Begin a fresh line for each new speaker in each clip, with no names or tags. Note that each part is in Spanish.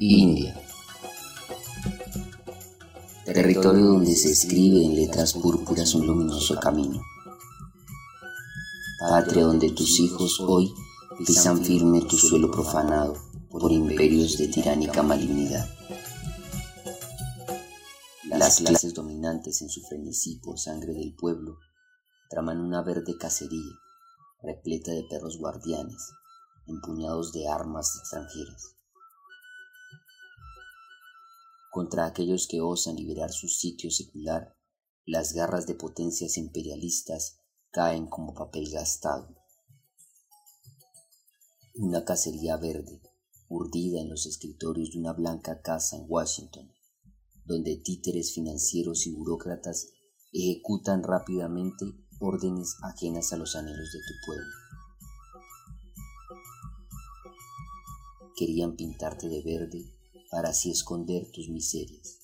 India. Territorio donde se escribe en letras púrpuras un luminoso camino. Patria donde tus hijos hoy pisan firme tu suelo profanado por imperios de tiránica malignidad. Las clases dominantes en su frenesí por sangre del pueblo traman una verde cacería repleta de perros guardianes, empuñados de armas extranjeras. Contra aquellos que osan liberar su sitio secular, las garras de potencias imperialistas caen como papel gastado. Una cacería verde, urdida en los escritorios de una blanca casa en Washington, donde títeres financieros y burócratas ejecutan rápidamente órdenes ajenas a los anhelos de tu pueblo. Querían pintarte de verde para así esconder tus miserias,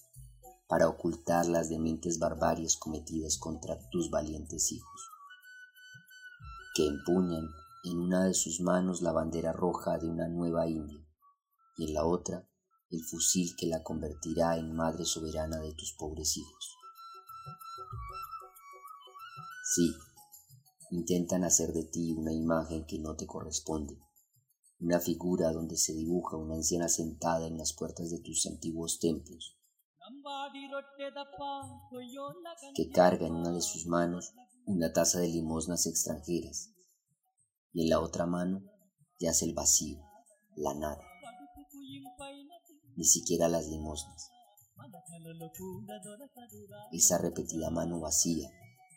para ocultar las dementes barbarias cometidas contra tus valientes hijos, que empuñan en una de sus manos la bandera roja de una nueva India y en la otra el fusil que la convertirá en madre soberana de tus pobres hijos. Sí, intentan hacer de ti una imagen que no te corresponde, una figura donde se dibuja una anciana sentada en las puertas de tus antiguos templos, que carga en una de sus manos una taza de limosnas extranjeras, y en la otra mano yace el vacío, la nada, ni siquiera las limosnas. Esa repetida mano vacía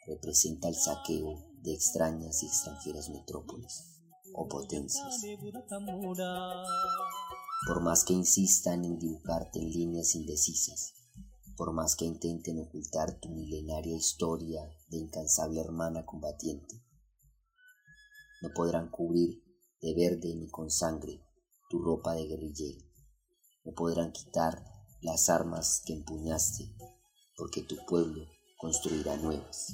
representa el saqueo de extrañas y extranjeras metrópolis o potencias. Por más que insistan en dibujarte en líneas indecisas, por más que intenten ocultar tu milenaria historia de incansable hermana combatiente, no podrán cubrir de verde ni con sangre tu ropa de guerrillero, no podrán quitar las armas que empuñaste, porque tu pueblo construirá nuevas.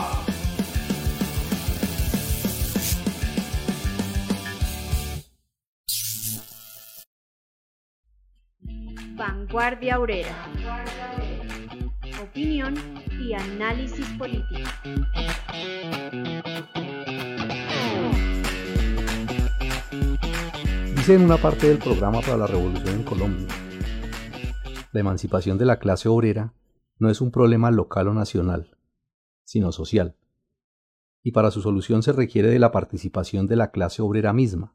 Vanguardia Obrera. Opinión y análisis político.
Dice en una parte del programa para la revolución en Colombia, la emancipación de la clase obrera no es un problema local o nacional, sino social, y para su solución se requiere de la participación de la clase obrera misma,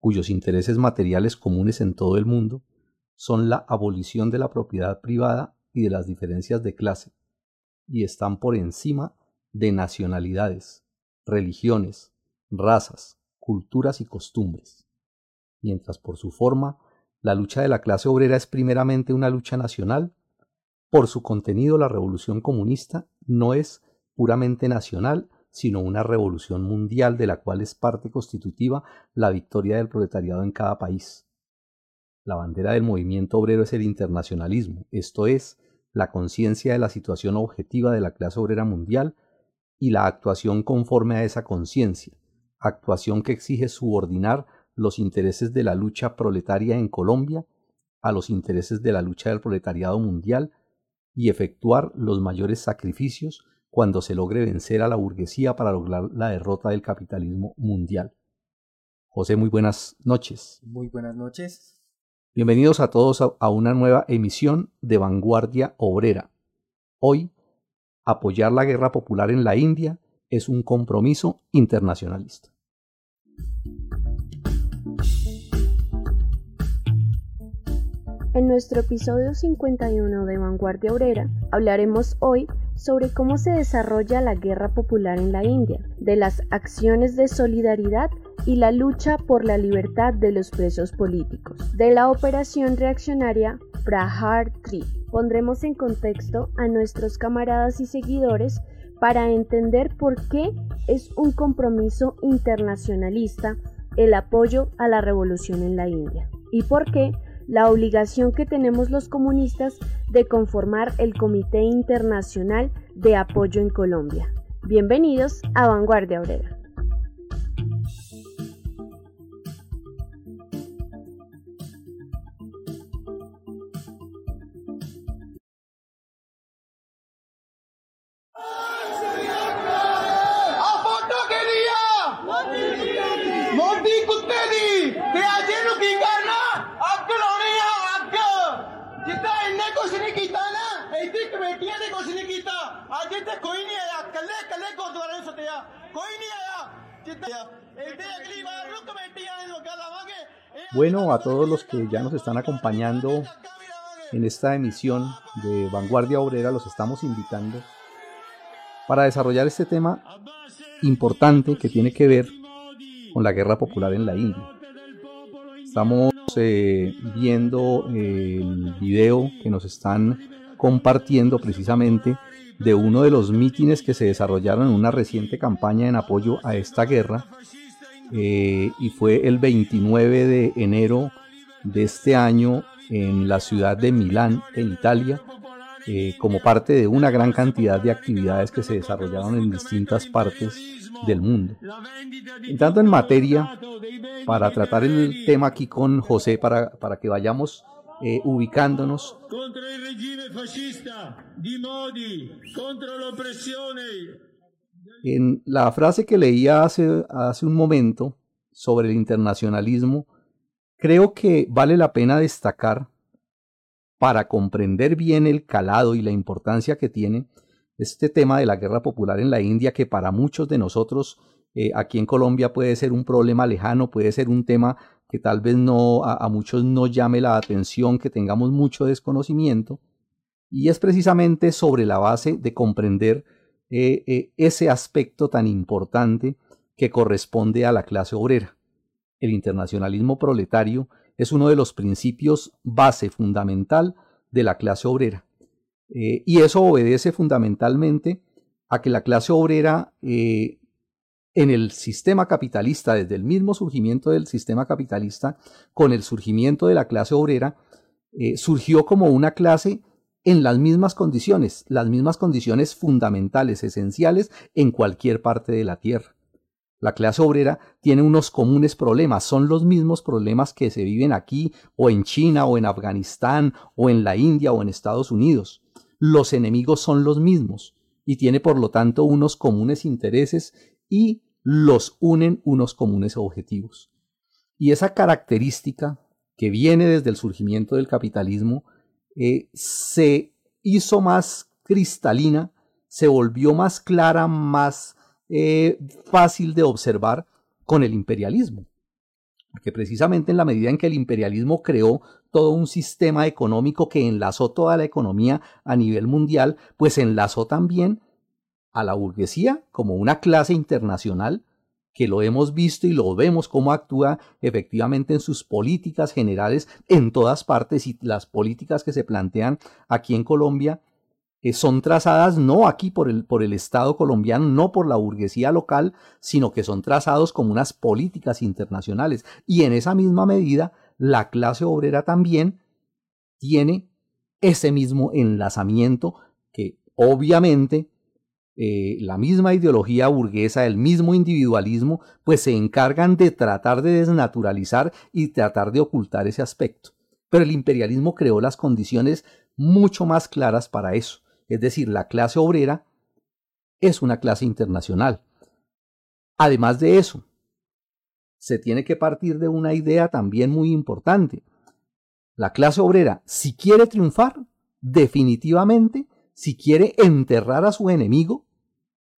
cuyos intereses materiales comunes en todo el mundo son la abolición de la propiedad privada y de las diferencias de clase, y están por encima de nacionalidades, religiones, razas, culturas y costumbres. Mientras por su forma, la lucha de la clase obrera es primeramente una lucha nacional, por su contenido la revolución comunista no es puramente nacional, sino una revolución mundial de la cual es parte constitutiva la victoria del proletariado en cada país. La bandera del movimiento obrero es el internacionalismo, esto es, la conciencia de la situación objetiva de la clase obrera mundial y la actuación conforme a esa conciencia, actuación que exige subordinar los intereses de la lucha proletaria en Colombia a los intereses de la lucha del proletariado mundial y efectuar los mayores sacrificios cuando se logre vencer a la burguesía para lograr la derrota del capitalismo mundial. José, muy buenas noches.
Muy buenas noches.
Bienvenidos a todos a una nueva emisión de Vanguardia Obrera. Hoy, apoyar la guerra popular en la India es un compromiso internacionalista.
En nuestro episodio 51 de Vanguardia Obrera hablaremos hoy sobre cómo se desarrolla la guerra popular en la India, de las acciones de solidaridad y la lucha por la libertad de los presos políticos, de la operación reaccionaria Prahar Tree Pondremos en contexto a nuestros camaradas y seguidores para entender por qué es un compromiso internacionalista el apoyo a la revolución en la India y por qué la obligación que tenemos los comunistas de conformar el Comité Internacional de Apoyo en Colombia. Bienvenidos a Vanguardia Obrera.
A todos los que ya nos están acompañando en esta emisión de Vanguardia Obrera, los estamos invitando para desarrollar este tema importante que tiene que ver con la guerra popular en la India. Estamos eh, viendo el video que nos están compartiendo precisamente de uno de los mítines que se desarrollaron en una reciente campaña en apoyo a esta guerra eh, y fue el 29 de enero de este año en la ciudad de Milán, en Italia, eh, como parte de una gran cantidad de actividades que se desarrollaron en distintas partes del mundo. Entrando en materia, para tratar el tema aquí con José, para, para que vayamos eh, ubicándonos. Contra el régimen fascista, di Modi, contra la opresión en la frase que leía hace, hace un momento sobre el internacionalismo, creo que vale la pena destacar para comprender bien el calado y la importancia que tiene este tema de la guerra popular en la India, que para muchos de nosotros eh, aquí en Colombia puede ser un problema lejano, puede ser un tema que tal vez no a, muchos no llame la atención, que tengamos mucho desconocimiento, y es precisamente sobre la base de comprender eh, eh, ese aspecto tan importante que corresponde a la clase obrera. El internacionalismo proletario es uno de los principios base fundamental de la clase obrera. Eh, y eso obedece fundamentalmente a que la clase obrera en el sistema capitalista, desde el mismo surgimiento del sistema capitalista, con el surgimiento de la clase obrera, surgió como una clase en las mismas condiciones, las mismas condiciones fundamentales, esenciales en cualquier parte de la Tierra. La clase obrera tiene unos comunes problemas, son los mismos problemas que se viven aquí o en China o en Afganistán o en la India o en Estados Unidos. Los enemigos son los mismos y tiene por lo tanto unos comunes intereses y los unen unos comunes objetivos. Y esa característica que viene desde el surgimiento del capitalismo eh, se hizo más cristalina, se volvió más clara, más eh, fácil de observar con el imperialismo. Porque precisamente en la medida en que el imperialismo creó todo un sistema económico que enlazó toda la economía a nivel mundial, pues enlazó también a la burguesía como una clase internacional que lo hemos visto y lo vemos cómo actúa efectivamente en sus políticas generales en todas partes y las políticas que se plantean aquí en Colombia eh, son trazadas no aquí por el, por el Estado colombiano, no por la burguesía local, sino que son trazados como unas políticas internacionales. Y en esa misma medida, la clase obrera también tiene ese mismo enlazamiento que obviamente eh, la misma ideología burguesa, el mismo individualismo, pues se encargan de tratar de desnaturalizar y tratar de ocultar ese aspecto. Pero el imperialismo creó las condiciones mucho más claras para eso. Es decir, la clase obrera es una clase internacional. Además de eso, se tiene que partir de una idea también muy importante. La clase obrera, si quiere triunfar, definitivamente si quiere enterrar a su enemigo,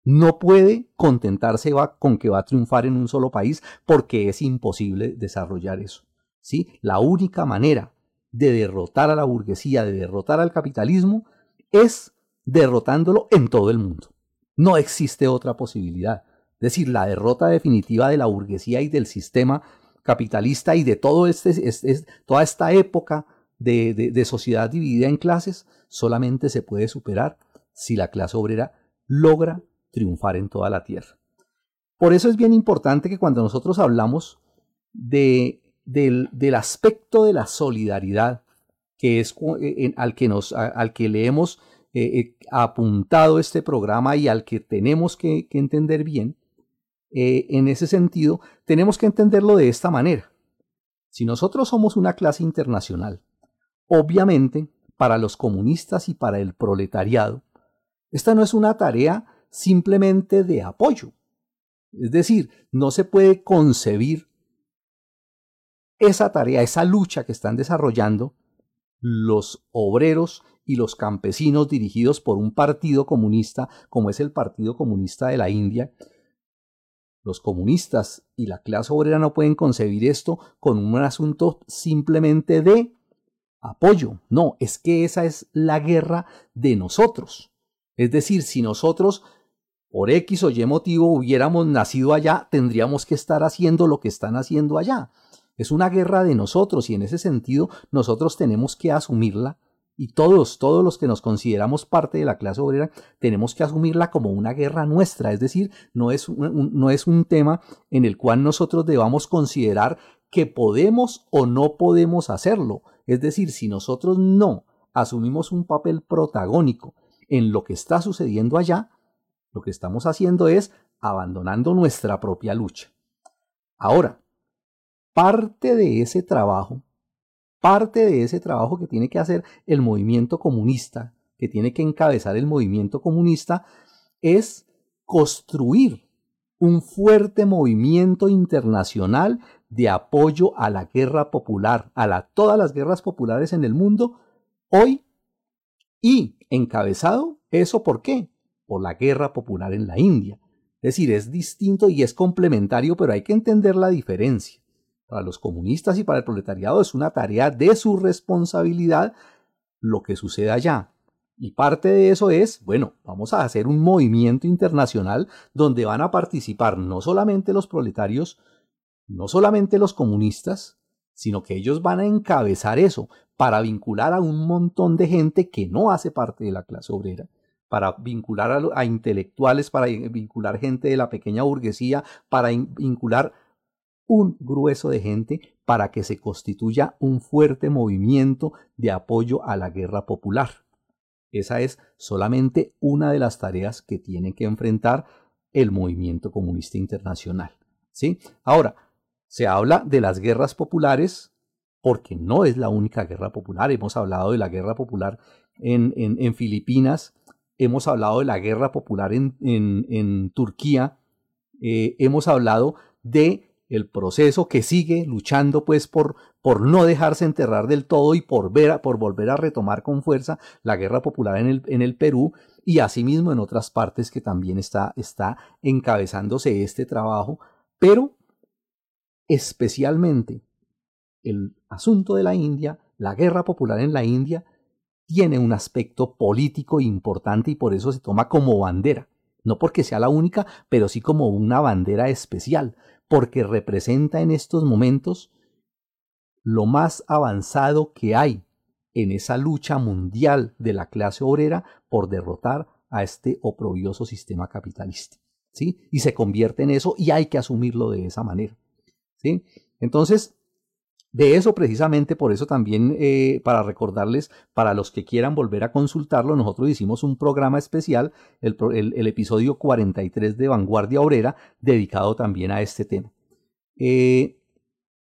no puede contentarse con que va a triunfar en un solo país porque es imposible desarrollar eso. ¿sí? La única manera de derrotar a la burguesía, de derrotar al capitalismo, es derrotándolo en todo el mundo. No existe otra posibilidad. Es decir, la derrota definitiva de la burguesía y del sistema capitalista y de todo este, toda esta época de, sociedad dividida en clases solamente se puede superar si la clase obrera logra triunfar en toda la tierra. Por eso es bien importante que cuando nosotros hablamos de, del, aspecto de la solidaridad, que es eh, al, que nos, al que le hemos eh, eh, apuntado este programa y al que tenemos que, entender bien, en ese sentido, tenemos que entenderlo de esta manera. Si nosotros somos una clase internacional, obviamente, para los comunistas y para el proletariado, esta no es una tarea simplemente de apoyo. Es decir, no se puede concebir esa tarea, esa lucha que están desarrollando los obreros y los campesinos dirigidos por un partido comunista como es el Partido Comunista de la India, los comunistas y la clase obrera no pueden concebir esto con un asunto simplemente de apoyo. No, es que esa es la guerra de nosotros. Es decir, si nosotros por X o Y motivo hubiéramos nacido allá, tendríamos que estar haciendo lo que están haciendo allá. Es una guerra de nosotros y en ese sentido nosotros tenemos que asumirla y todos, todos los que nos consideramos parte de la clase obrera, tenemos que asumirla como una guerra nuestra. Es decir, no es un, no es un tema en el cual nosotros debamos considerar que podemos o no podemos hacerlo. Es decir, si nosotros no asumimos un papel protagónico en lo que está sucediendo allá, lo que estamos haciendo es abandonando nuestra propia lucha. Ahora, parte de ese trabajo parte de ese trabajo que tiene que hacer el movimiento comunista, que tiene que encabezar el movimiento comunista, es construir un fuerte movimiento internacional de apoyo a la guerra popular, a todas las guerras populares en el mundo, hoy y encabezado eso por qué? Por la guerra popular en la India. Es decir, es distinto y es complementario, pero hay que entender la diferencia para los comunistas y para el proletariado es una tarea de su responsabilidad lo que sucede allá. Y parte de eso es, bueno, vamos a hacer un movimiento internacional donde van a participar no solamente los proletarios, no solamente los comunistas, sino que ellos van a encabezar eso para vincular a un montón de gente que no hace parte de la clase obrera, para vincular a, intelectuales, para vincular gente de la pequeña burguesía, para vincular un grueso de gente para que se constituya un fuerte movimiento de apoyo a la guerra popular. Esa es solamente una de las tareas que tiene que enfrentar el movimiento comunista internacional. ¿sí? Ahora, se habla de las guerras populares porque no es la única guerra popular. Hemos hablado de la guerra popular en, en, Filipinas, hemos hablado de la guerra popular en, en Turquía, eh, hemos hablado de el proceso que sigue luchando pues por, por no dejarse enterrar del todo y por, ver, por volver a retomar con fuerza la guerra popular en el, en el Perú y asimismo en otras partes que también está, está encabezándose este trabajo, pero especialmente el asunto de la India, la guerra popular en la India, tiene un aspecto político importante y por eso se toma como bandera. No porque sea la única, pero sí como una bandera especial, porque representa en estos momentos lo más avanzado que hay en esa lucha mundial de la clase obrera por derrotar a este oprobioso sistema capitalista. ¿sí? Y se convierte en eso y hay que asumirlo de esa manera. Entonces, de eso precisamente, por eso también, eh, para recordarles, para los que quieran volver a consultarlo, nosotros hicimos un programa especial, el, episodio 43 de Vanguardia Obrera, dedicado también a este tema. Eh,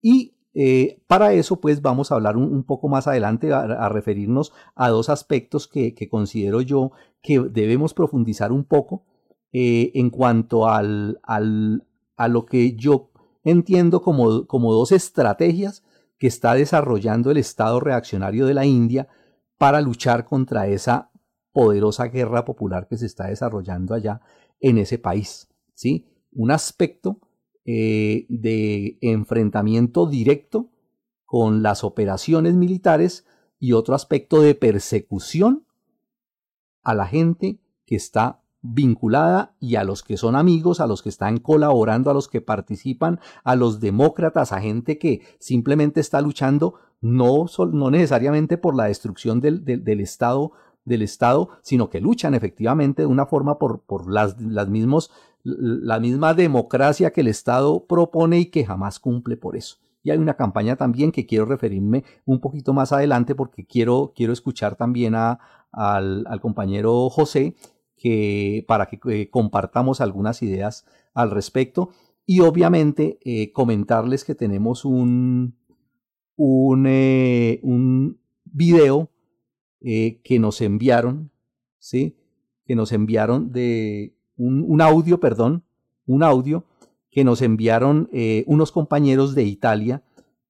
y eh, para eso, pues vamos a hablar un, poco más adelante, a, referirnos a dos aspectos que, considero yo que debemos profundizar un poco en cuanto al, al, a lo que yo entiendo como, como dos estrategias que está desarrollando el Estado reaccionario de la India para luchar contra esa poderosa guerra popular que se está desarrollando allá en ese país. ¿sí? Un aspecto eh, de enfrentamiento directo con las operaciones militares y otro aspecto de persecución a la gente que está vinculada y a los que son amigos, a los que están colaborando, a los que participan, a los demócratas, a gente que simplemente está luchando no, no necesariamente por la destrucción del, del, Estado, del Estado, sino que luchan efectivamente de una forma por, por las, las mismos, la misma democracia que el Estado propone y que jamás cumple por eso. Y hay una campaña también que quiero referirme un poquito más adelante porque quiero, quiero escuchar también a, al, al compañero José que, para que eh, compartamos algunas ideas al respecto. Y obviamente eh, comentarles que tenemos un, un, eh, un video que nos enviaron, ¿sí? Que nos enviaron de un, un audio, perdón, un audio que nos enviaron unos compañeros de Italia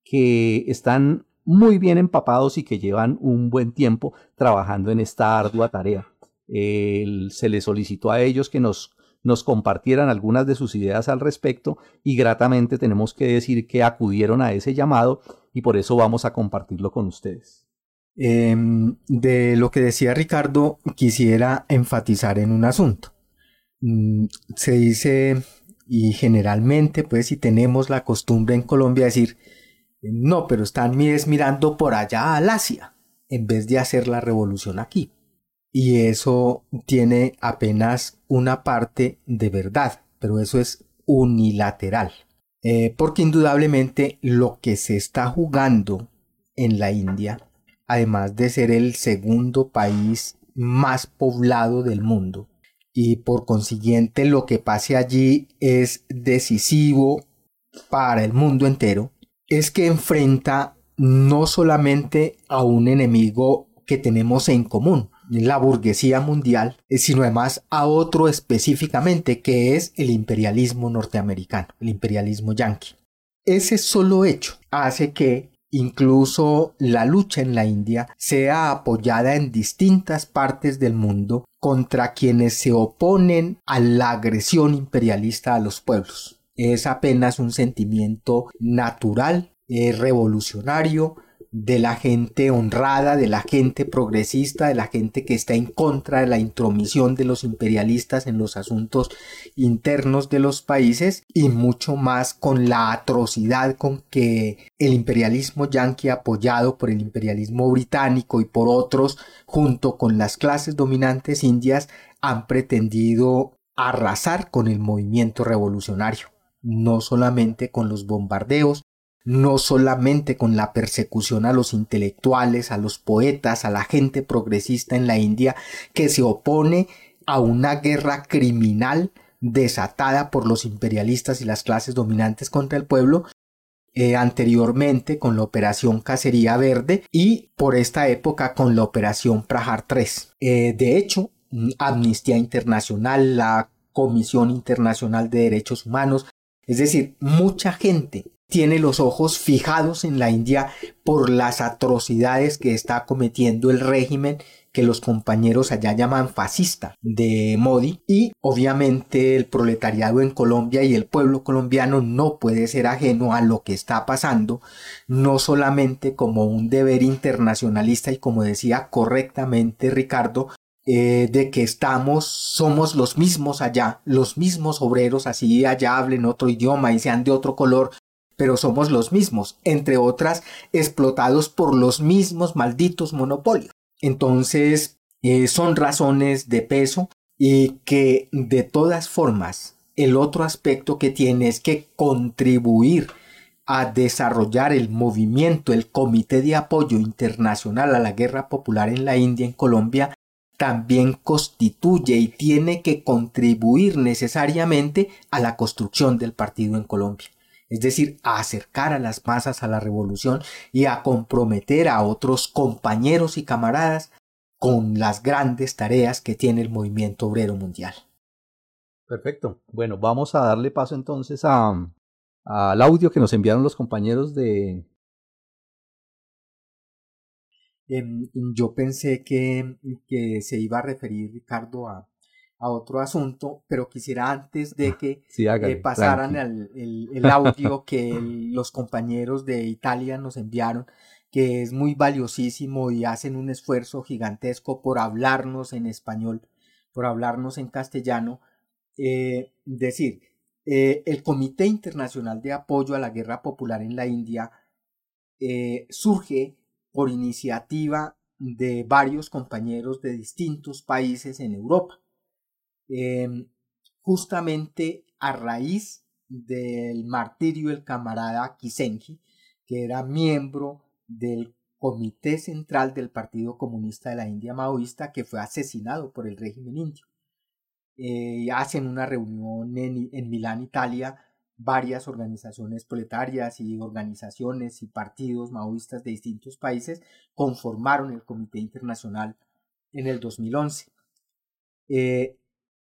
que están muy bien empapados y que llevan un buen tiempo trabajando en esta ardua tarea. Se les solicitó a ellos que nos, nos compartieran algunas de sus ideas al respecto y gratamente tenemos que decir que acudieron a ese llamado y por eso vamos a compartirlo con ustedes.
Em, de lo que decía Ricardo, quisiera enfatizar en un asunto. Mm, se dice, y generalmente, pues, si tenemos la costumbre en Colombia decir, no, pero están mirando por allá al Asia, en vez de hacer la revolución aquí. Y eso tiene apenas una parte de verdad, pero eso es unilateral. Eh, porque indudablemente lo que se está jugando en la India, además de ser el segundo país más poblado del mundo, y por consiguiente lo que pase allí es decisivo para el mundo entero, es que enfrenta no solamente a un enemigo que tenemos en común, la burguesía mundial, eh, sino además a otro específicamente que es el imperialismo norteamericano, el imperialismo yanqui. Ese solo hecho hace que incluso la lucha en la India sea apoyada en distintas partes del mundo contra quienes se oponen a la agresión imperialista a los pueblos es apenas un sentimiento natural, eh, revolucionario, de la gente honrada, de la gente progresista, de la gente que está en contra de la intromisión de los imperialistas en los asuntos internos de los países y mucho más con la atrocidad con que el imperialismo yanqui apoyado por el imperialismo británico y por otros junto con las clases dominantes indias han pretendido arrasar con el movimiento revolucionario no solamente con los bombardeos, no solamente con la persecución a los intelectuales, a los poetas, a la gente progresista en la India, que se opone a una guerra criminal desatada por los imperialistas y las clases dominantes contra el pueblo, eh, anteriormente con la operación Cacería Verde y por esta época con la operación Prajar 3. Eh, de hecho, Amnistía Internacional, la Comisión Internacional de Derechos Humanos, es decir, mucha gente tiene los ojos fijados en la India por las atrocidades que está cometiendo el régimen que los compañeros allá llaman fascista de Modi. Y obviamente el proletariado en Colombia y el pueblo colombiano no puede ser ajeno a lo que está pasando, no solamente como un deber internacionalista y como decía correctamente Ricardo, eh, de que estamos, somos los mismos allá, los mismos obreros, así allá hablen otro idioma y sean de otro color, pero somos los mismos, entre otras, explotados por los mismos malditos monopolios. Entonces, eh, son razones de peso y que de todas formas, el otro aspecto que tiene es que contribuir a desarrollar el movimiento, el Comité de Apoyo Internacional a la Guerra Popular en la India, en Colombia, también constituye y tiene que contribuir necesariamente a la construcción del partido en Colombia. Es decir, a acercar a las masas a la revolución y a comprometer a otros compañeros y camaradas con las grandes tareas que tiene el movimiento obrero mundial.
Perfecto. Bueno, vamos a darle paso entonces a, al audio que nos enviaron los compañeros de,
Em, yo pensé que, que, se iba a referir, Ricardo, a, a, otro asunto, pero quisiera antes de que eh, pasaran el, el, audio que los compañeros de Italia nos enviaron, que es muy valiosísimo y hacen un esfuerzo gigantesco por hablarnos en español por hablarnos en castellano, eh, decir, eh, el Comité Internacional de Apoyo a la Guerra Popular en la India surge por iniciativa de varios compañeros de distintos países en Europa, em, justamente a raíz del martirio del camarada Kisenji, que era miembro del Comité Central del Partido Comunista de la India Maoísta, que fue asesinado por el régimen indio. Eh, hacen una reunión en, en Milán, Italia, varias organizaciones proletarias y organizaciones y partidos maoístas de distintos países conformaron el Comité Internacional en el 2011. Eh,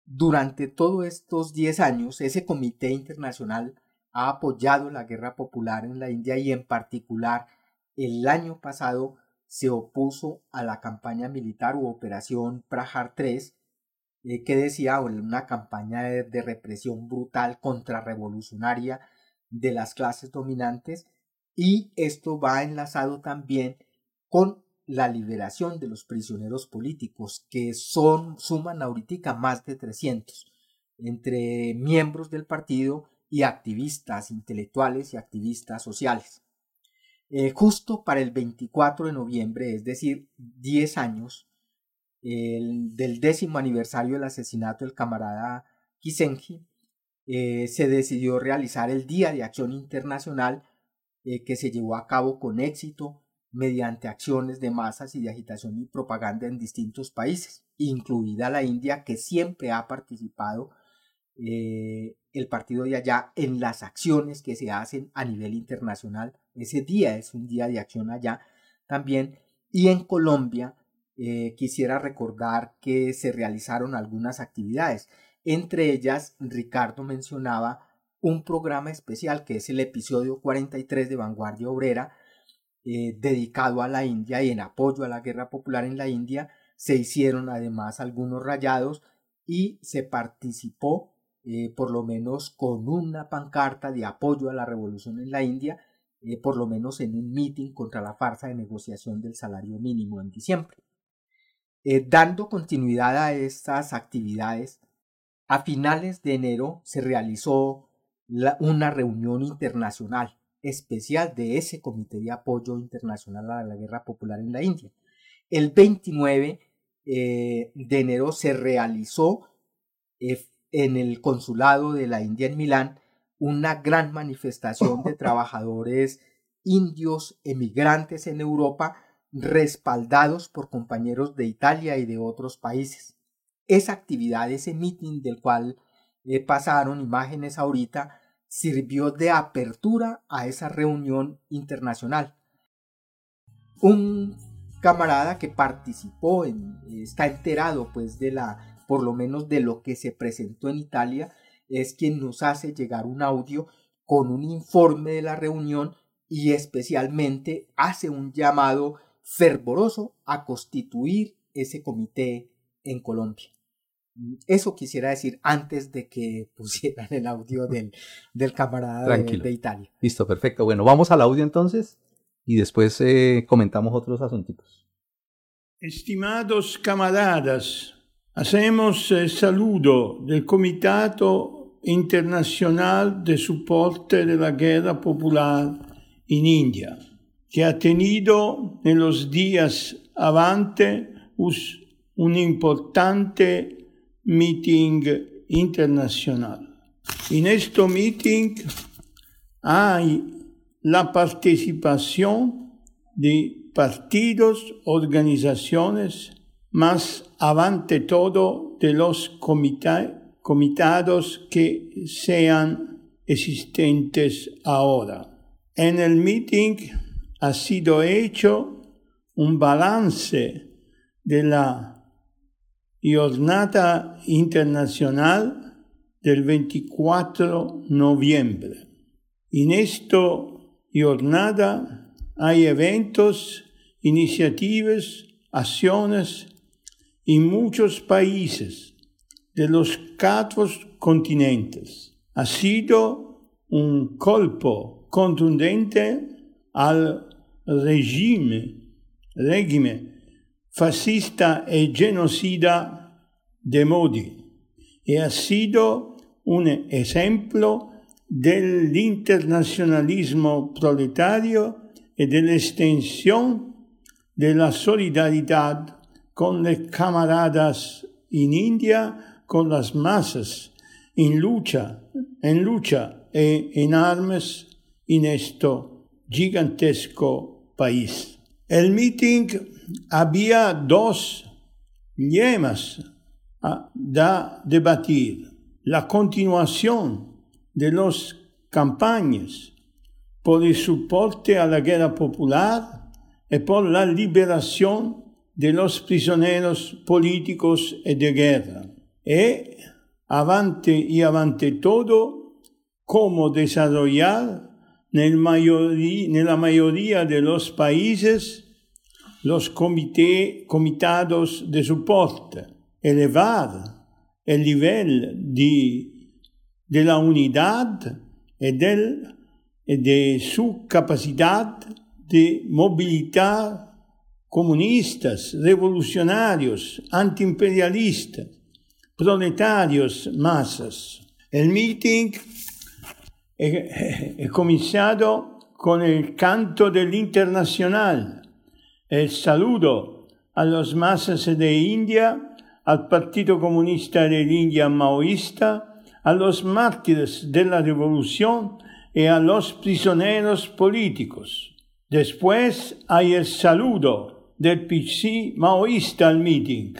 durante todos estos 10 años, ese Comité Internacional ha apoyado la guerra popular en la India y en particular el año pasado se opuso a la campaña militar u operación Prahar 3 eh, que decía una campaña de, represión brutal contrarrevolucionaria de las clases dominantes y esto va enlazado también con la liberación de los prisioneros políticos que son suman ahorita más de 300 entre miembros del partido y activistas intelectuales y activistas sociales. Eh, justo para el 24 de noviembre, es decir, 10 años del décimo aniversario del asesinato del camarada Kisenji, eh, se decidió realizar el Día de Acción Internacional eh, que se llevó a cabo con éxito mediante acciones de masas y de agitación y propaganda en distintos países, incluida la India, que siempre ha participado eh, el partido de allá en las acciones que se hacen a nivel internacional. Ese día es un día de acción allá también. Y en Colombia eh, quisiera recordar que se realizaron algunas actividades. Entre ellas, Ricardo mencionaba un programa especial que es el episodio 43 de Vanguardia Obrera, eh, dedicado a la India y en apoyo a la guerra popular en la India. Se hicieron además algunos rayados y se participó eh, por lo menos con una pancarta de apoyo a la revolución en la India, por lo menos en un meeting contra la farsa de negociación del salario mínimo en diciembre. Eh, dando continuidad a estas actividades, a finales de enero se realizó una reunión internacional especial de ese Comité de Apoyo Internacional a la Guerra Popular en la India. El 29 eh, de enero se realizó eh, en el Consulado de la India en Milán una gran manifestación de trabajadores indios emigrantes en Europa respaldados por compañeros de Italia y de otros países. Esa actividad, ese meeting del cual eh, pasaron imágenes ahorita, sirvió de apertura a esa reunión internacional. Un camarada que participó en, está enterado pues de la, por lo menos de lo que se presentó en Italia, es quien nos hace llegar un audio con un informe de la reunión y especialmente hace un llamado fervoroso a constituir ese comité en Colombia. Eso quisiera decir antes de que pusieran el audio del, del camarada de, Italia.
Listo, perfecto. Bueno, vamos al audio entonces y después eh, comentamos otros asuntos.
Estimados camaradas, hacemos el saludo del Comitato Internacional de Soporte de la Guerra Popular en India que ha tenido en los días avante un importante meeting internacional. En este meeting hay la participación de partidos, organizaciones, más avante todo de los comitados que sean existentes ahora. En el meeting ha sido hecho un balance de la Jornada Internacional del 24 de noviembre. En esta jornada hay eventos, iniciativas, acciones en muchos países de los cuatro continentes. Ha sido un colpo contundente al regime, regime fascista e genocida de Modi y ha sido un ejemplo del internacionalismo proletario y de la extensión de la solidaridad con los camaradas en India, con las masas, en lucha, en lucha e en armas en este gigantesco país. El meeting había dos lemas a debatir. La continuación de las campañas por el soporte a la guerra popular y por la liberación de los prisioneros políticos y de guerra. Y, avante y avante todo, cómo desarrollar en la mayoría de los países los comités, comitados de soporte, elevar el nivel de, de la unidad y, del, de su capacidad de movilizar comunistas, revolucionarios, antiimperialistas, proletarios, masas. El meeting he comenzado con el canto del internacional, el saludo a los masas de India, al Partido Comunista de India maoísta, a los mártires de la revolución y a los prisioneros políticos. Después hay el saludo del PC maoísta al meeting,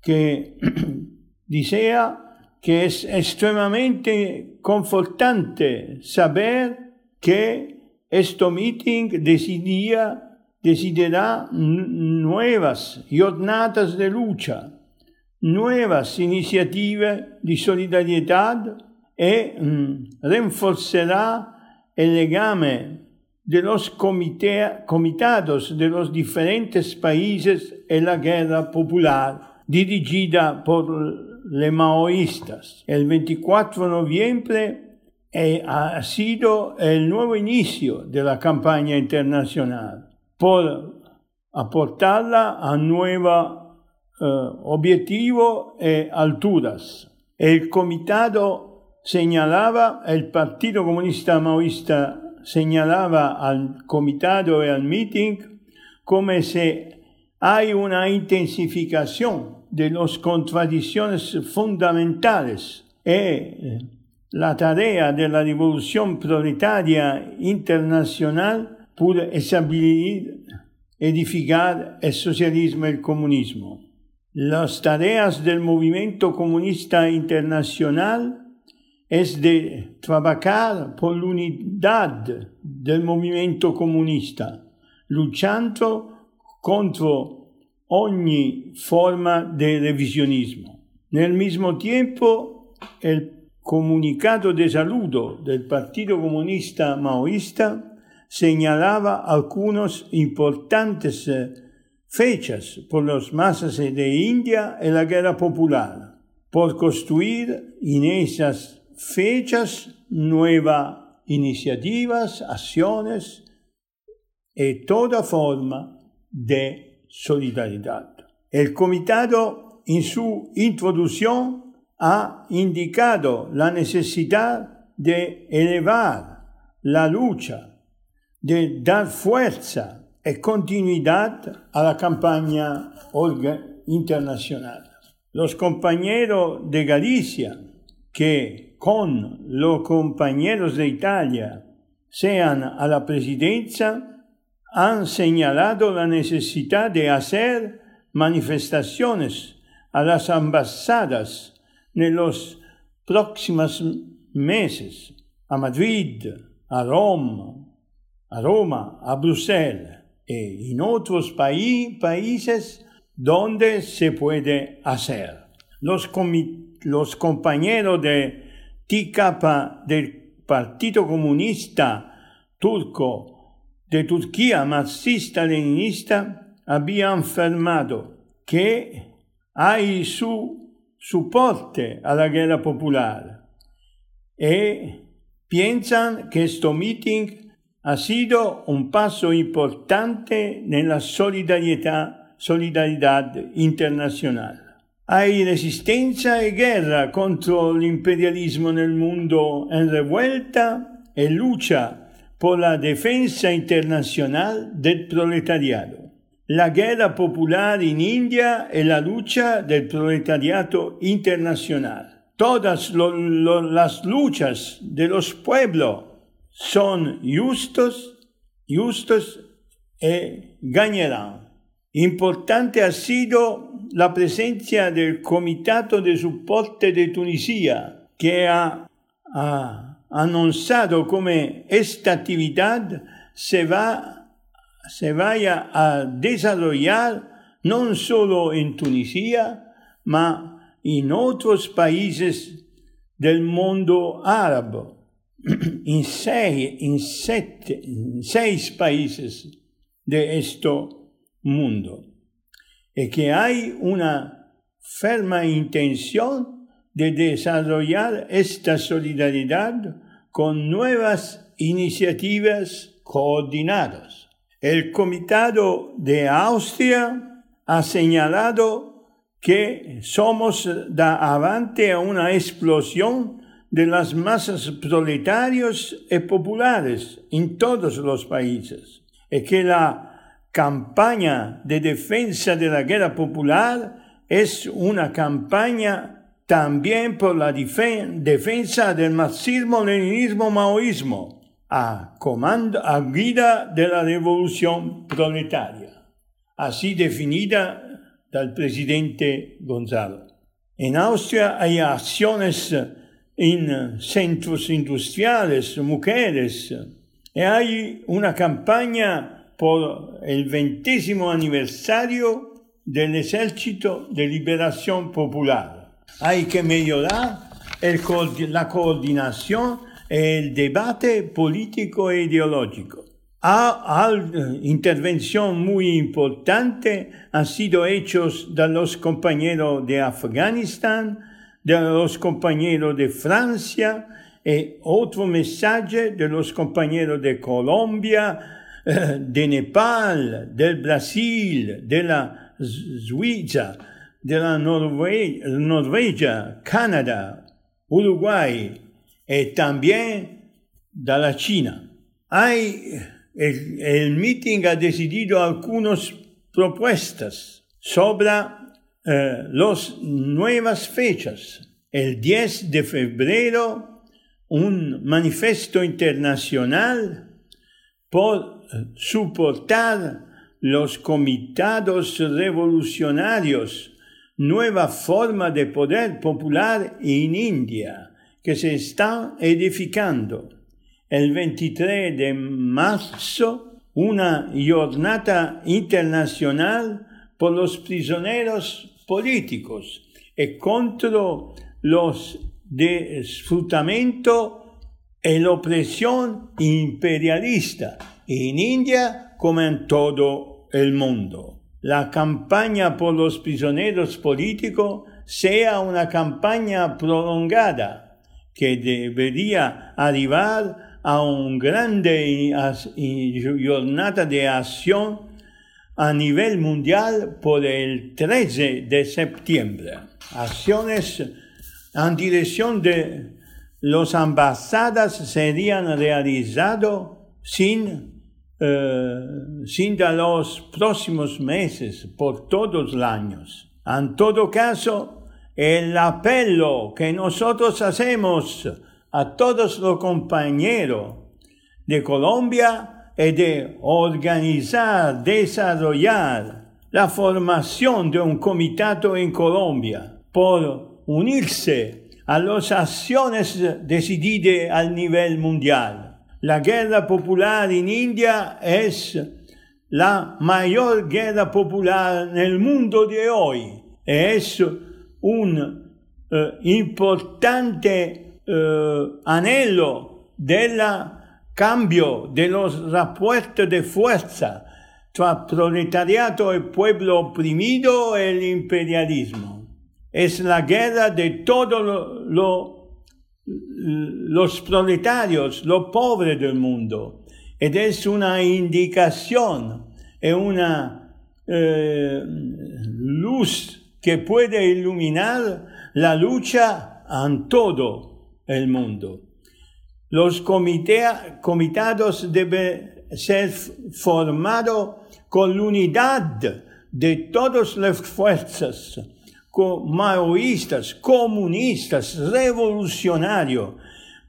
que desea que es extremadamente confortante saber que este meeting decidía, decidirá nuevas jornadas de lucha, nuevas iniciativas de solidaridad y mm, reforzará el legame de los comitados de los diferentes países en la guerra popular dirigida por los maoístas. El 24 de noviembre eh, ha sido el nuevo inicio de la campaña internacional por aportarla a nuevos eh, objetivos y alturas. El comitado señalaba el Partido Comunista Maoísta señalaba al comitado y al meeting como si hay una intensificación de las contradicciones fundamentales y la tarea de la revolución proletaria internacional por edificar el socialismo y el comunismo. Las tareas del movimiento comunista internacional es de trabajar por la unidad del movimiento comunista, luchando contra ogni forma de revisionismo. Nel mismo tiempo, el comunicado de saludo del Partido Comunista Maoísta señalaba algunas importantes eh, fechas por las masas de India en la guerra popular, por construir en esas fechas, nuevas iniciativas, acciones y toda forma de solidaridad. El comitado en su introducción ha indicado la necesidad de elevar la lucha, de dar fuerza y continuidad a la campaña internacional. Los compañeros de Galicia que con los compañeros de Italia sean a la presidencia, han señalado la necesidad de hacer manifestaciones a las ambajadas en los próximos meses a Madrid, a Roma, a Roma, a Bruselas y en otros países donde se puede hacer. Los, los compañeros de capa del Partido Comunista Turco de Turquía marxista-leninista había afirmado que hay su soporte a la guerra popular y piensan que este meeting ha sido un paso importante en la solidaridad, internacional. Hay resistencia y guerra contra el imperialismo en el mundo en revuelta y lucha por la defensa internacional del proletariado. La guerra popular en India es la lucha del proletariado internacional. Todas las luchas de los pueblos son justos, justos y ganarán. Importante ha sido la presencia del Comitato de Soporte de Tunisia, que ha, anunciado como esta actividad se, va, se vaya a desarrollar no solo en Tunisia, sino en otros países del mundo árabe, en seis, en seis países de este mundo y que hay una firme intención de desarrollar esta solidaridad con nuevas iniciativas coordinadas. El Comitado de Austria ha señalado que somos da avante a una explosión de las masas proletarios y populares en todos los países y que la campaña de defensa de la guerra popular es una campaña también por la defensa del marxismo, leninismo, maoísmo, a comando, a guida de la revolución proletaria, así definida del presidente Gonzalo. En Austria hay acciones en centros industriales, mujeres, y hay una campaña por el ventésimo aniversario del Ejército de Liberación Popular. Hay que mejorar la coordinación el debate político e ideológico. Intervención muy importante han sido hechos de los compañeros de Afganistán, de los compañeros de Francia y otro mensaje de los compañeros de Colombia, de Nepal, del Brasil, de la Suiza, de la Norvegia, Canadá, Uruguay y también de la China. Hay, el, el meeting ha decidido algunas propuestas sobre eh, las nuevas fechas. El 10 de febrero, un manifiesto internacional por soportar los comitados revolucionarios, nueva forma de poder popular en India que se está edificando. El 23 de marzo, una jornada internacional por los prisioneros políticos y contra los disfrutamientos y la opresión imperialista en India como en todo el mundo. La campaña por los prisioneros políticos sea una campaña prolongada que debería arribar a un grande jornada de acción a nivel mundial por el 13 de septiembre. Acciones en dirección de las ambajadas serían realizadas sin eh, sin los próximos meses, por todos los años. En todo caso, el apelo que nosotros hacemos a todos los compañeros de Colombia es de organizar, desarrollar la formación de un comitato en Colombia por unirse a las acciones decididas a nivel mundial la guerra popular en India es la mayor guerra popular en el mundo de hoy. Es un eh, importante eh, anhelo del cambio de los repuestos de fuerza entre proletariado y pueblo oprimido el imperialismo. Es la guerra de todo lo los proletarios, los pobres del mundo. es una indicación, es una eh, luz que puede iluminar la lucha en todo el mundo. Los comitados deben ser formados con la unidad de todas las fuerzas maoístas, comunistas, revolucionarios,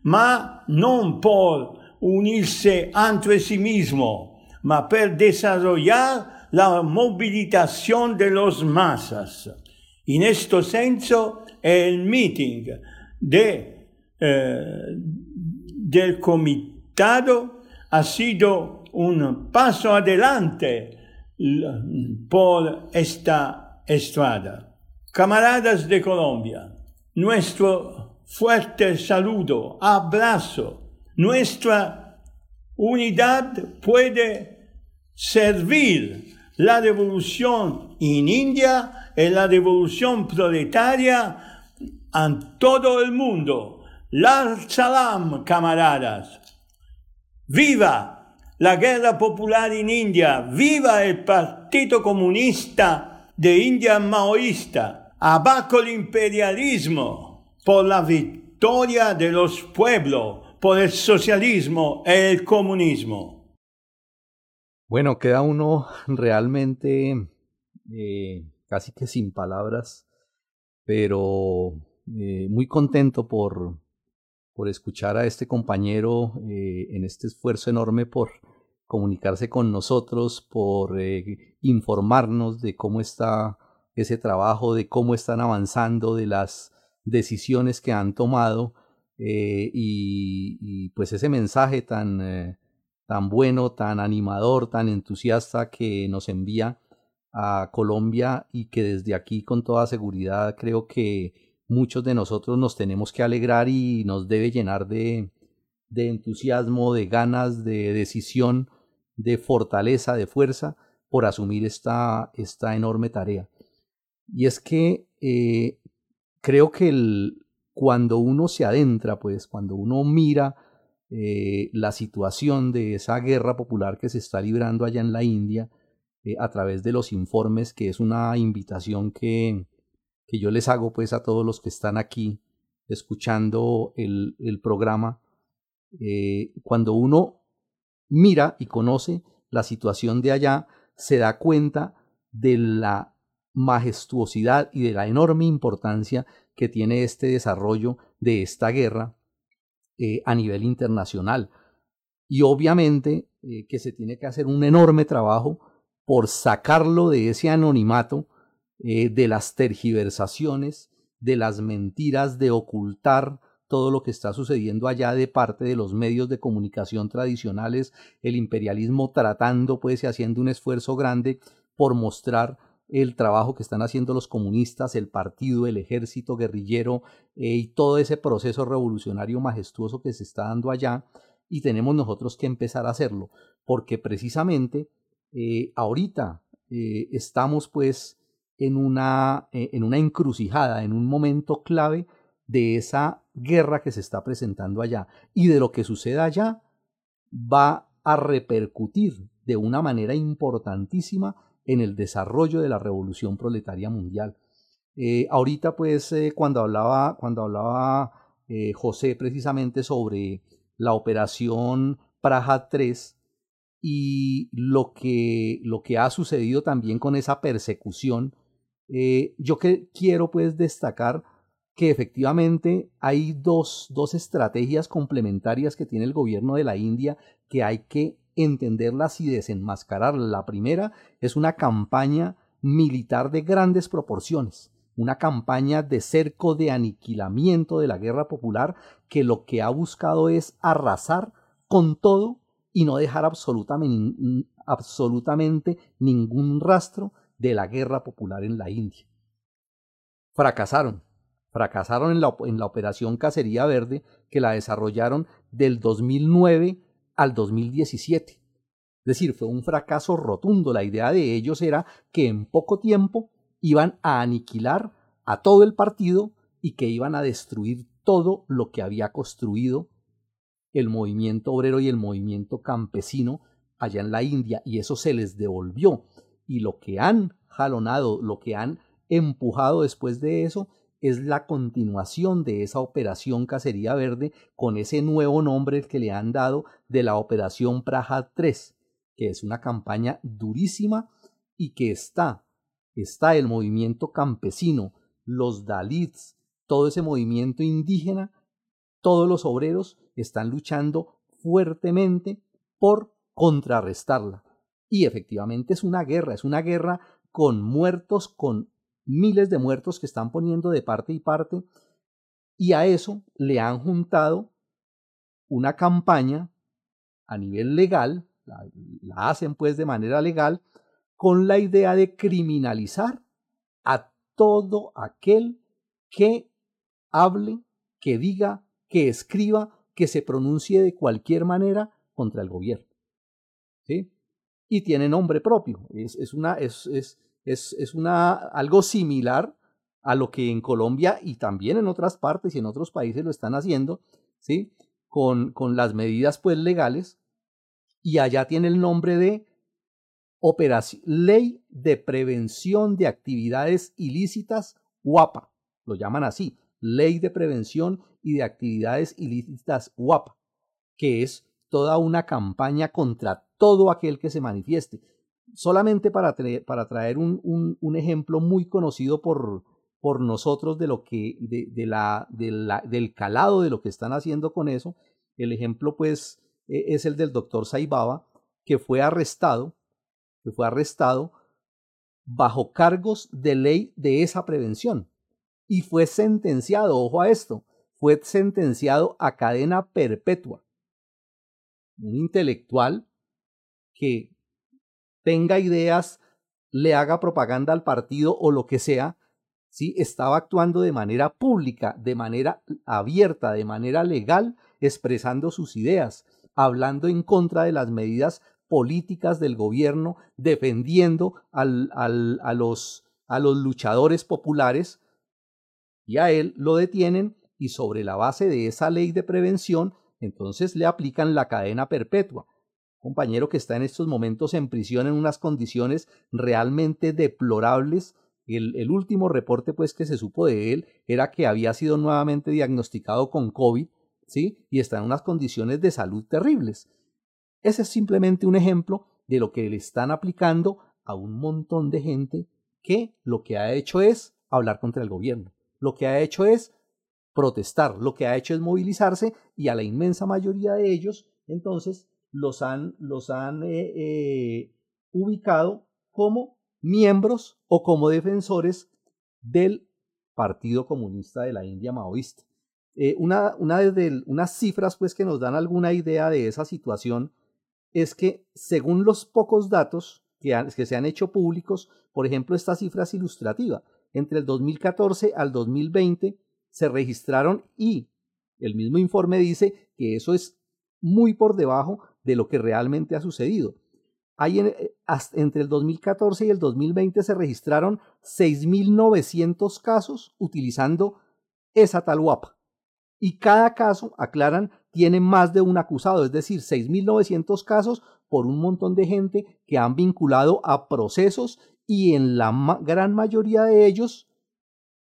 ma no por unirse entre sí mismo, ma per desarrollar la movilización de los masas. En este senso, el meeting de, eh, del comitado ha sido un paso adelante por esta estrada. Camaradas de Colombia, nuestro fuerte saludo, abrazo, nuestra unidad puede servir la revolución en India y la revolución proletaria en todo el mundo. La salam, camaradas. Viva la guerra popular en India. Viva el Partido Comunista de India maoísta. Abajo el imperialismo por la victoria de los pueblos por el socialismo y el comunismo.
Bueno, queda uno realmente eh, casi que sin palabras, pero eh, muy contento por, por escuchar a este compañero eh, en este esfuerzo enorme por comunicarse con nosotros, por informarnos de cómo está ese trabajo, de cómo están avanzando, de las decisiones que han tomado eh, y, pues ese mensaje tan, eh, tan bueno, tan animador, tan entusiasta que nos envía a Colombia y que desde aquí con toda seguridad creo que muchos de nosotros nos tenemos que alegrar y nos debe llenar de, de entusiasmo, de ganas, de decisión, de fortaleza, de fuerza por asumir esta, esta enorme tarea. Y es que eh, creo que cuando uno se adentra, pues cuando uno mira eh, la situación de esa guerra popular que se está librando allá en la India, eh, a través de los informes, que es una invitación que, que yo les hago pues a todos los que están aquí escuchando el, el programa, eh, cuando uno mira y conoce la situación de allá, se da cuenta de la majestuosidad y de la enorme importancia que tiene este desarrollo de esta guerra eh, a nivel internacional. Y obviamente eh, que se tiene que hacer un enorme trabajo por sacarlo de ese anonimato, eh, de las tergiversaciones, de las mentiras, de ocultar todo lo que está sucediendo allá de parte de los medios de comunicación tradicionales, el imperialismo tratando pues y haciendo un esfuerzo grande por mostrar el trabajo que están haciendo los comunistas, el partido, el ejército guerrillero eh, y todo ese proceso revolucionario majestuoso que se está dando allá y tenemos nosotros que empezar a hacerlo porque precisamente eh, ahorita estamos pues en una, en una encrucijada, en un momento clave de esa guerra que se está presentando allá y de lo que suceda allá va a repercutir de una manera importantísima en el desarrollo de la revolución proletaria mundial. Eh, ahorita, pues, eh, cuando hablaba, cuando hablaba eh, José precisamente sobre la operación Praja 3 y lo que, lo que ha sucedido también con esa persecución, yo que quiero pues destacar que efectivamente hay dos, dos estrategias complementarias que tiene el gobierno de la India que hay que entenderlas y desenmascararlas. La primera es una campaña militar de grandes proporciones, una campaña de cerco de aniquilamiento de la guerra popular que lo que ha buscado es arrasar con todo y no dejar absolutamente, absolutamente ningún rastro de la guerra popular en la India. Fracasaron, fracasaron en la, en la operación Cacería Verde que la desarrollaron del 2009 al 2017. Es decir, fue un fracaso rotundo. La idea de ellos era que en poco tiempo iban a aniquilar a todo el partido y que iban a destruir todo lo que había construido el movimiento obrero y el movimiento campesino allá en la India y eso se les devolvió y lo que han jalonado, lo que han empujado después de eso es la continuación de esa operación Cacería Verde con ese nuevo nombre que le han dado de la Operación Praja 3, que es una campaña durísima y que está, está el movimiento campesino, los Dalits, todo ese movimiento indígena, todos los obreros están luchando fuertemente por contrarrestarla. Y efectivamente es una guerra, es una guerra con muertos, con miles de muertos que están poniendo de parte y parte, y a eso le han juntado una campaña a nivel legal, la, hacen pues de manera legal, con la idea de criminalizar a todo aquel que hable, que diga, que escriba, que se pronuncie de cualquier manera contra el gobierno. ¿Sí? Y tiene nombre propio. Es, es una, es, es, es, una, algo similar a lo que en Colombia y también en otras partes y en otros países lo están haciendo, ¿sí? Con, con las medidas pues legales y allá tiene el nombre de Operación, Ley de Prevención de Actividades Ilícitas UAPA, lo llaman así, Ley de Prevención y de Actividades Ilícitas UAPA, que es toda una campaña contra todo aquel que se manifieste. Solamente para, para traer un, un, ejemplo muy conocido por, por nosotros de lo que, de, la, de la, del calado de lo que están haciendo con eso, el ejemplo pues e, es el del doctor Saibaba, que fue arrestado, que fue arrestado bajo cargos de ley de esa prevención. Y fue sentenciado, ojo a esto, fue sentenciado a cadena perpetua. Un intelectual que tenga ideas, le haga propaganda al partido o lo que sea, ¿sí? estaba actuando de manera pública, de manera abierta, de manera legal, expresando sus ideas, hablando en contra de las medidas políticas del gobierno, defendiendo a los luchadores populares, y a él lo detienen y sobre la base de esa ley de prevención, entonces le aplican la cadena perpetua compañero que está en estos momentos en prisión en unas condiciones realmente deplorables. El, último reporte pues que se supo de él era que había sido nuevamente diagnosticado con COVID, ¿sí? Y está en unas condiciones de salud terribles. Ese es simplemente un ejemplo de lo que le están aplicando a un montón de gente que lo que ha hecho es hablar contra el gobierno. Lo que ha hecho es protestar, lo que ha hecho es movilizarse y a la inmensa mayoría de ellos, entonces, los han, los han eh, eh, ubicado como miembros o como defensores del Partido Comunista de la India Maoísta. Eh, una, una de unas cifras pues, que nos dan alguna idea de esa situación es que según los pocos datos que, que se han hecho públicos, por ejemplo, esta cifra es ilustrativa. Entre el 2014 al 2020 se registraron y el mismo informe dice que eso es muy por debajo de lo que realmente ha sucedido. Hay eh, entre el 2014 y el 2020 se registraron 6.900 casos utilizando esa tal UAPA. Y cada caso, aclaran, tiene más de un acusado, es decir, 6.900 casos por un montón de gente que han vinculado a procesos y en la gran mayoría de ellos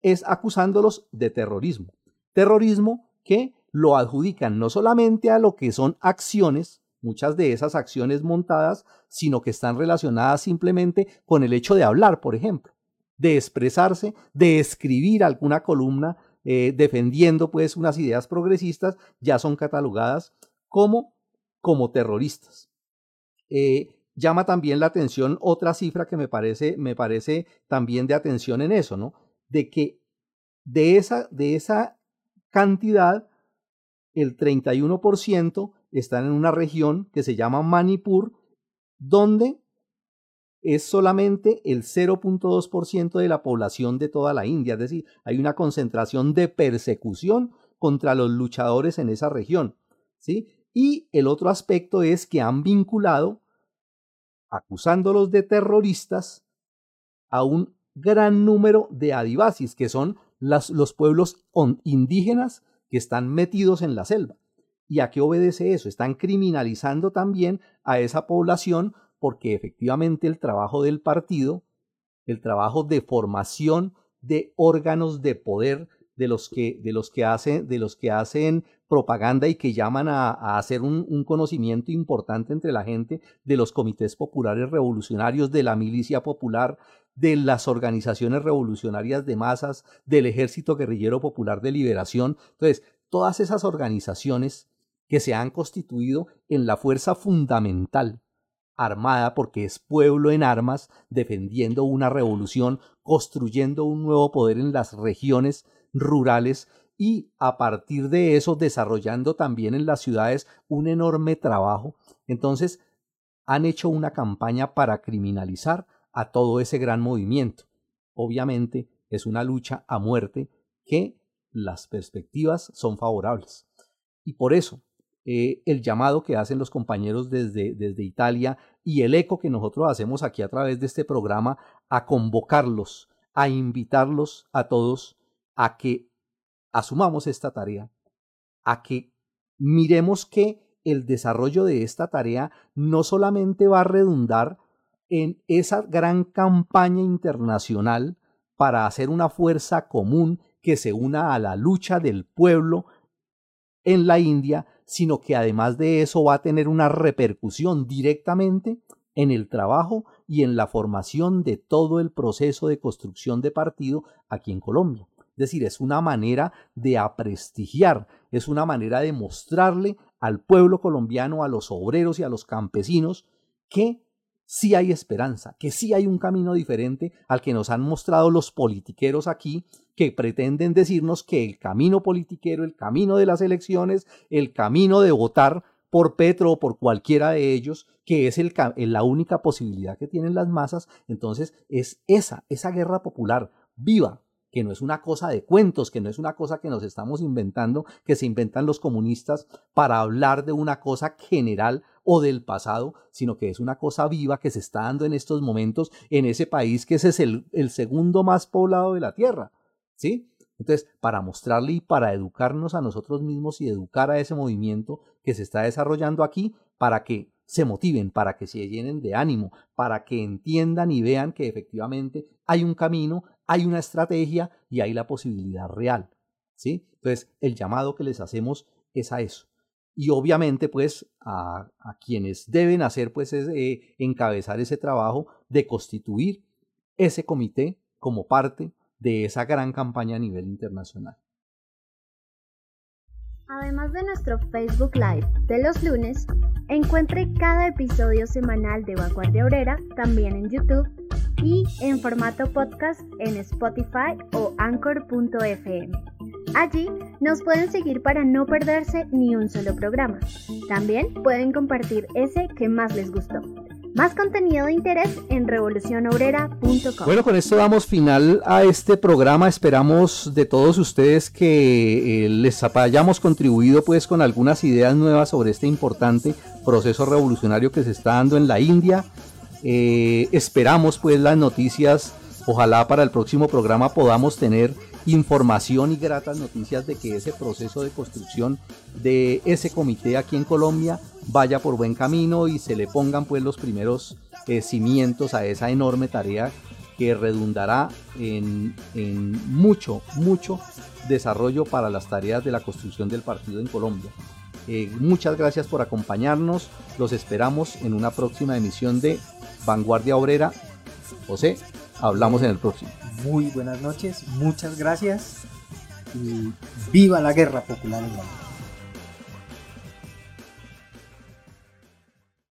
es acusándolos de terrorismo. Terrorismo que lo adjudican no solamente a lo que son acciones, muchas de esas acciones montadas, sino que están relacionadas simplemente con el hecho de hablar, por ejemplo, de expresarse, de escribir alguna columna eh, defendiendo pues unas ideas progresistas, ya son catalogadas como, como terroristas. Eh, llama también la atención otra cifra que me parece, me parece también de atención en eso, ¿no? De que de esa, de esa cantidad, el 31% están en una región que se llama Manipur, donde es solamente el 0.2% de la población de toda la India, es decir, hay una concentración de persecución contra los luchadores en esa región, ¿sí? Y el otro aspecto es que han vinculado, acusándolos de terroristas, a un gran número de adivasis, que son los pueblos indígenas que están metidos en la selva. ¿Y a qué obedece eso? Están criminalizando también a esa población porque efectivamente el trabajo del partido el trabajo de formación de órganos de poder de los que, de los que, hacen, de los que hacen propaganda y que llaman a, hacer un, un, conocimiento importante entre la gente de los comités populares revolucionarios, de la milicia popular, de las organizaciones revolucionarias de masas, del Ejército Guerrillero Popular de Liberación. Entonces, todas esas organizaciones que se han constituido en la fuerza fundamental armada porque es pueblo en armas, defendiendo una revolución, construyendo un nuevo poder en las regiones rurales y a partir de eso desarrollando también en las ciudades un enorme trabajo. Entonces, han hecho una campaña para criminalizar a todo ese gran movimiento. Obviamente es una lucha a muerte que las perspectivas son favorables. Y por eso eh, el llamado que hacen los compañeros desde, desde Italia y el eco que nosotros hacemos aquí a través de este programa a convocarlos, a invitarlos a todos a que asumamos esta tarea, a que miremos que el desarrollo de esta tarea no solamente va a redundar en esa gran campaña internacional para hacer una fuerza común que se una a la lucha del pueblo en la India, sino que además de eso va a tener una repercusión directamente en el trabajo y en la formación de todo el proceso de construcción de partido aquí en Colombia. Es decir, es una manera de aprestigiar, es una manera de mostrarle al pueblo colombiano, a los obreros y a los campesinos que sí hay esperanza, que sí hay un camino diferente al que nos han mostrado los politiqueros aquí, que pretenden decirnos que el camino politiquero, el camino de las elecciones, el camino de votar por Petro o por cualquiera de ellos, que es el, la única posibilidad que tienen las masas, entonces es esa, esa guerra popular viva, que no es una cosa de cuentos, que no es una cosa que nos estamos inventando, que se inventan los comunistas para hablar de una cosa general o del pasado, sino que es una cosa viva que se está dando en estos momentos en ese país que ese es el, el segundo más poblado de la Tierra. ¿Sí? Entonces, para mostrarle y para educarnos a nosotros mismos y educar a ese movimiento que se está desarrollando aquí, para que se motiven, para que se llenen de ánimo, para que entiendan y vean que efectivamente hay un camino, hay una estrategia y hay la posibilidad real. ¿sí? Entonces, el llamado que les hacemos es a eso. Y obviamente, pues, a, quienes deben hacer, pues, es eh, encabezar ese trabajo de constituir ese comité como parte de esa gran campaña a nivel internacional.
Además de nuestro Facebook Live de los lunes, encuentre cada episodio semanal de Vanguardia Obrera también en YouTube y en formato podcast en Spotify o anchor.fm. Allí nos pueden seguir para no perderse ni un solo programa. También pueden compartir ese que más les gustó. Más contenido de interés en revolucionobrera.com.
Bueno, con esto damos final a este programa. Esperamos de todos ustedes que eh, les hayamos contribuido pues con algunas ideas nuevas sobre este importante proceso revolucionario que se está dando en la India. Eh, esperamos pues las noticias. Ojalá para el próximo programa podamos tener información y gratas noticias de que ese proceso de construcción de ese comité aquí en Colombia vaya por buen camino y se le pongan pues los primeros eh, cimientos a esa enorme tarea que redundará en, mucho, mucho desarrollo para las tareas de la construcción del partido en Colombia. Eh, muchas gracias por acompañarnos, los esperamos en una próxima emisión de Vanguardia Obrera. José, hablamos en el próximo.
Muy buenas noches, muchas gracias y viva la guerra popular en la